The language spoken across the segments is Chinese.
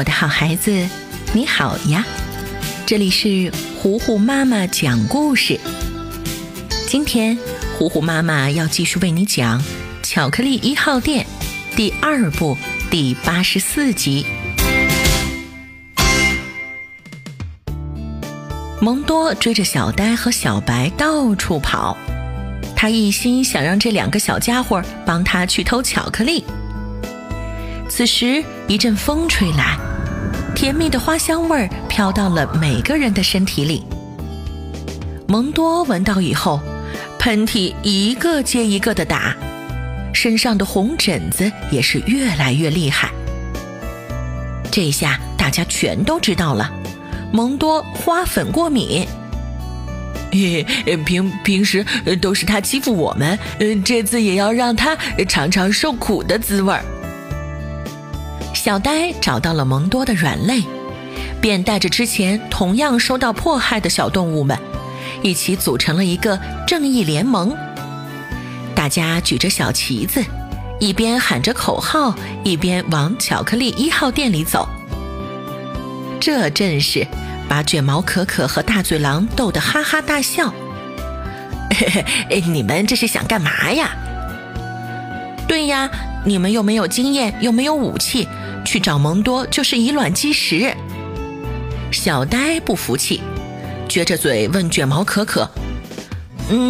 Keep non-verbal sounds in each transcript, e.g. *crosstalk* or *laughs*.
我的好孩子，你好呀！这里是糊糊妈妈讲故事。今天，糊糊妈妈要继续为你讲《巧克力一号店》第二部第八十四集。蒙多追着小呆和小白到处跑，他一心想让这两个小家伙帮他去偷巧克力。此时，一阵风吹来，甜蜜的花香味儿飘到了每个人的身体里。蒙多闻到以后，喷嚏一个接一个的打，身上的红疹子也是越来越厉害。这下大家全都知道了，蒙多花粉过敏。嘿平平时都是他欺负我们，这次也要让他尝尝受苦的滋味儿。小呆找到了蒙多的软肋，便带着之前同样受到迫害的小动物们，一起组成了一个正义联盟。大家举着小旗子，一边喊着口号，一边往巧克力一号店里走。这阵势把卷毛可可和大嘴狼逗得哈哈大笑。嘿 *laughs* 嘿，你们这是想干嘛呀？对呀，你们又没有经验，又没有武器。去找蒙多就是以卵击石。小呆不服气，撅着嘴问卷毛可可：“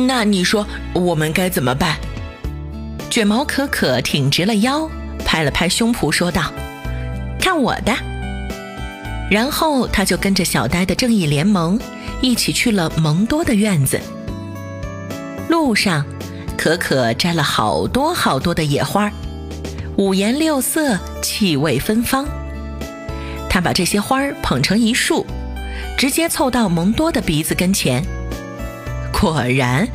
那你说我们该怎么办？”卷毛可可挺直了腰，拍了拍胸脯说道：“看我的！”然后他就跟着小呆的正义联盟一起去了蒙多的院子。路上，可可摘了好多好多的野花。五颜六色，气味芬芳。他把这些花儿捧成一束，直接凑到蒙多的鼻子跟前。果然，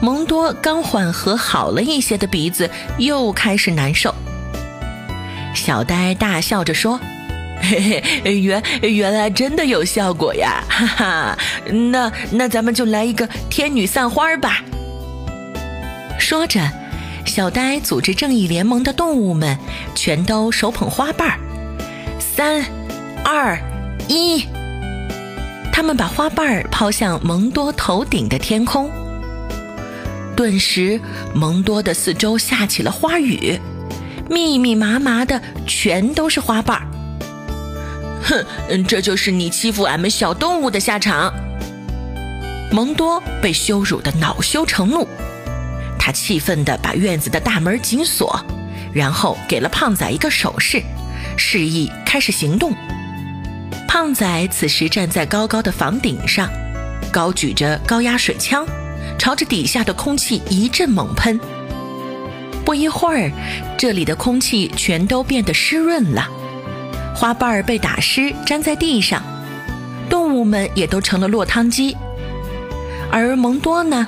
蒙多刚缓和好了一些的鼻子又开始难受。小呆大笑着说：“ *laughs* 嘿嘿，原原来真的有效果呀！*laughs* 哈哈，那那咱们就来一个天女散花吧。”说着。小呆组织正义联盟的动物们，全都手捧花瓣儿。三、二、一，他们把花瓣儿抛向蒙多头顶的天空。顿时，蒙多的四周下起了花雨，密密麻麻的，全都是花瓣儿。哼，这就是你欺负俺们小动物的下场！蒙多被羞辱的恼羞成怒。他气愤地把院子的大门紧锁，然后给了胖仔一个手势，示意开始行动。胖仔此时站在高高的房顶上，高举着高压水枪，朝着底下的空气一阵猛喷。不一会儿，这里的空气全都变得湿润了，花瓣被打湿，粘在地上，动物们也都成了落汤鸡。而蒙多呢？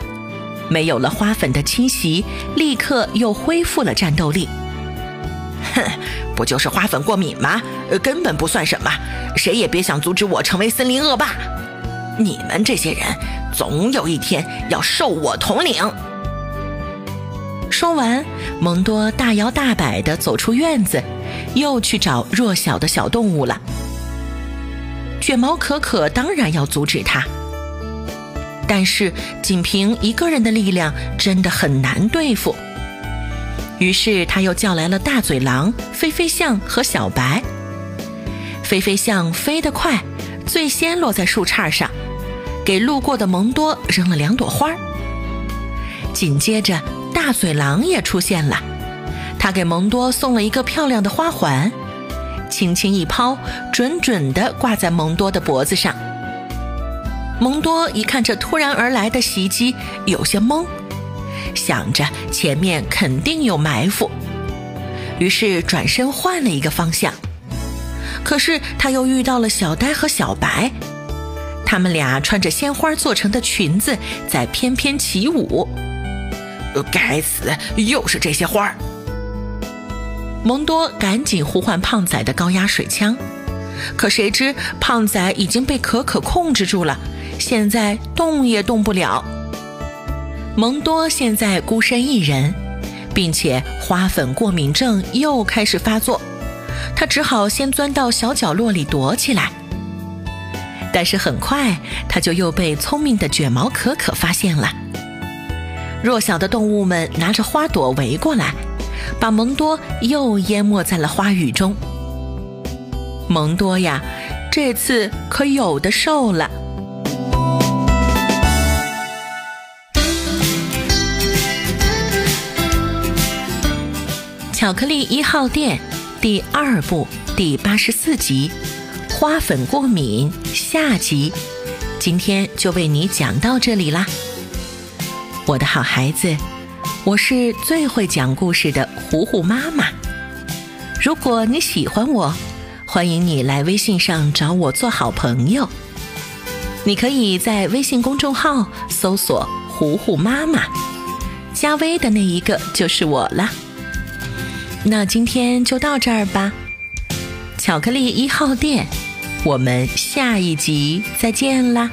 没有了花粉的侵袭，立刻又恢复了战斗力。哼，不就是花粉过敏吗？根本不算什么，谁也别想阻止我成为森林恶霸。你们这些人，总有一天要受我统领。说完，蒙多大摇大摆地走出院子，又去找弱小的小动物了。卷毛可可当然要阻止他。但是，仅凭一个人的力量真的很难对付。于是，他又叫来了大嘴狼、飞飞象和小白。飞飞象飞得快，最先落在树杈上，给路过的蒙多扔了两朵花。紧接着，大嘴狼也出现了，他给蒙多送了一个漂亮的花环，轻轻一抛，准准地挂在蒙多的脖子上。蒙多一看这突然而来的袭击，有些懵，想着前面肯定有埋伏，于是转身换了一个方向。可是他又遇到了小呆和小白，他们俩穿着鲜花做成的裙子在翩翩起舞。该死，又是这些花儿！蒙多赶紧呼唤胖仔的高压水枪，可谁知胖仔已经被可可控制住了。现在动也动不了。蒙多现在孤身一人，并且花粉过敏症又开始发作，他只好先钻到小角落里躲起来。但是很快，他就又被聪明的卷毛可可发现了。弱小的动物们拿着花朵围过来，把蒙多又淹没在了花雨中。蒙多呀，这次可有的受了。巧克力一号店第二部第八十四集。花粉过敏下集，今天就为你讲到这里啦，我的好孩子，我是最会讲故事的糊糊妈妈。如果你喜欢我，欢迎你来微信上找我做好朋友。你可以在微信公众号搜索“糊糊妈妈”，加微的那一个就是我了。那今天就到这儿吧，巧克力一号店。我们下一集再见啦！